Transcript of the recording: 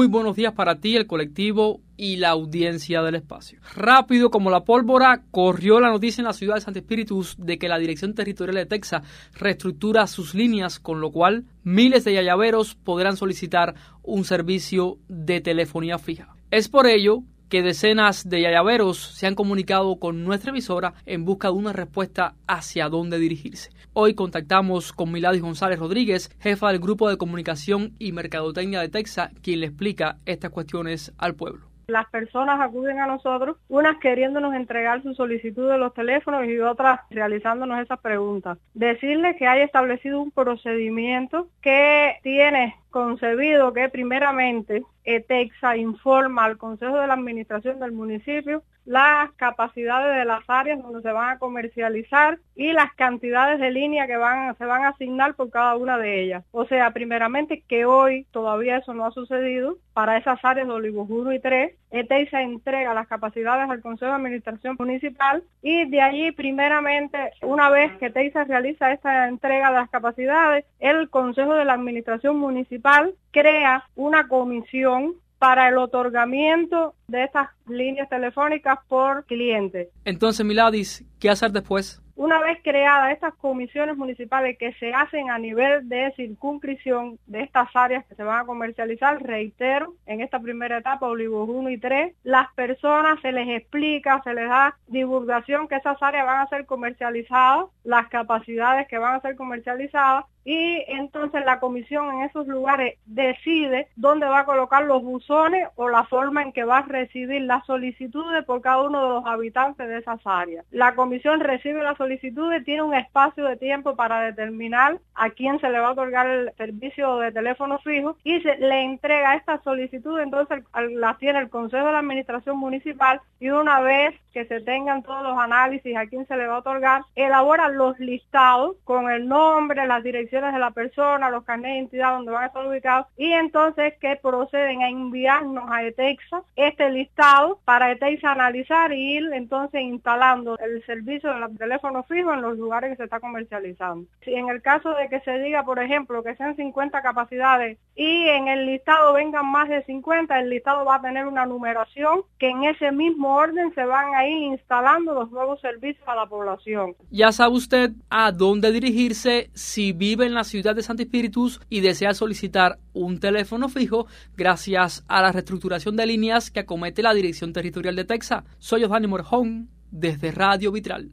Muy buenos días para ti, el colectivo y la audiencia del espacio. Rápido como la pólvora, corrió la noticia en la ciudad de Santo Espíritus de que la Dirección Territorial de Texas reestructura sus líneas, con lo cual miles de yayaveros podrán solicitar un servicio de telefonía fija. Es por ello que decenas de yayaveros se han comunicado con nuestra emisora en busca de una respuesta hacia dónde dirigirse. Hoy contactamos con Milady González Rodríguez, jefa del Grupo de Comunicación y Mercadotecnia de Texas, quien le explica estas cuestiones al pueblo las personas acuden a nosotros, unas queriéndonos entregar su solicitud de los teléfonos y otras realizándonos esas preguntas. Decirles que hay establecido un procedimiento que tiene concebido que primeramente ETEXA informa al Consejo de la Administración del municipio las capacidades de las áreas donde se van a comercializar y las cantidades de línea que van, se van a asignar por cada una de ellas. O sea, primeramente que hoy todavía eso no ha sucedido para esas áreas de Olivos 1 y 3. ETEXA entrega las capacidades al Consejo de Administración Municipal y de allí primeramente, una vez que ETEXA realiza esta entrega de las capacidades, el Consejo de la Administración Municipal crea una comisión para el otorgamiento de estas líneas telefónicas por cliente. Entonces, Miladis, ¿qué hacer después? Una vez creadas estas comisiones municipales que se hacen a nivel de circunscripción de estas áreas que se van a comercializar, reitero, en esta primera etapa, Olivos 1 y 3, las personas se les explica, se les da divulgación que esas áreas van a ser comercializadas, las capacidades que van a ser comercializadas y entonces la comisión en esos lugares decide dónde va a colocar los buzones o la forma en que va a recibir las solicitudes por cada uno de los habitantes de esas áreas. La comisión recibe las solicitudes, tiene un espacio de tiempo para determinar a quién se le va a otorgar el servicio de teléfono fijo y se le entrega esta solicitud, entonces la tiene el Consejo de la Administración Municipal y una vez que se tengan todos los análisis a quién se le va a otorgar, elabora los listados con el nombre, las direcciones de la persona, los carnets de identidad donde van a estar ubicados y entonces que proceden a enviarnos a ETEXA este listado para ETEXA analizar y ir entonces instalando el servicio del teléfono fijo en los lugares que se está comercializando. Si en el caso de que se diga, por ejemplo, que sean 50 capacidades y en el listado vengan más de 50, el listado va a tener una numeración que en ese mismo orden se van a ir instalando los nuevos servicios a la población. Ya sabe usted a dónde dirigirse si vive en la ciudad de Santo Espíritus y desea solicitar un teléfono fijo gracias a la reestructuración de líneas que acomete la Dirección Territorial de Texas. Soy Osvaldo Morjón desde Radio Vitral.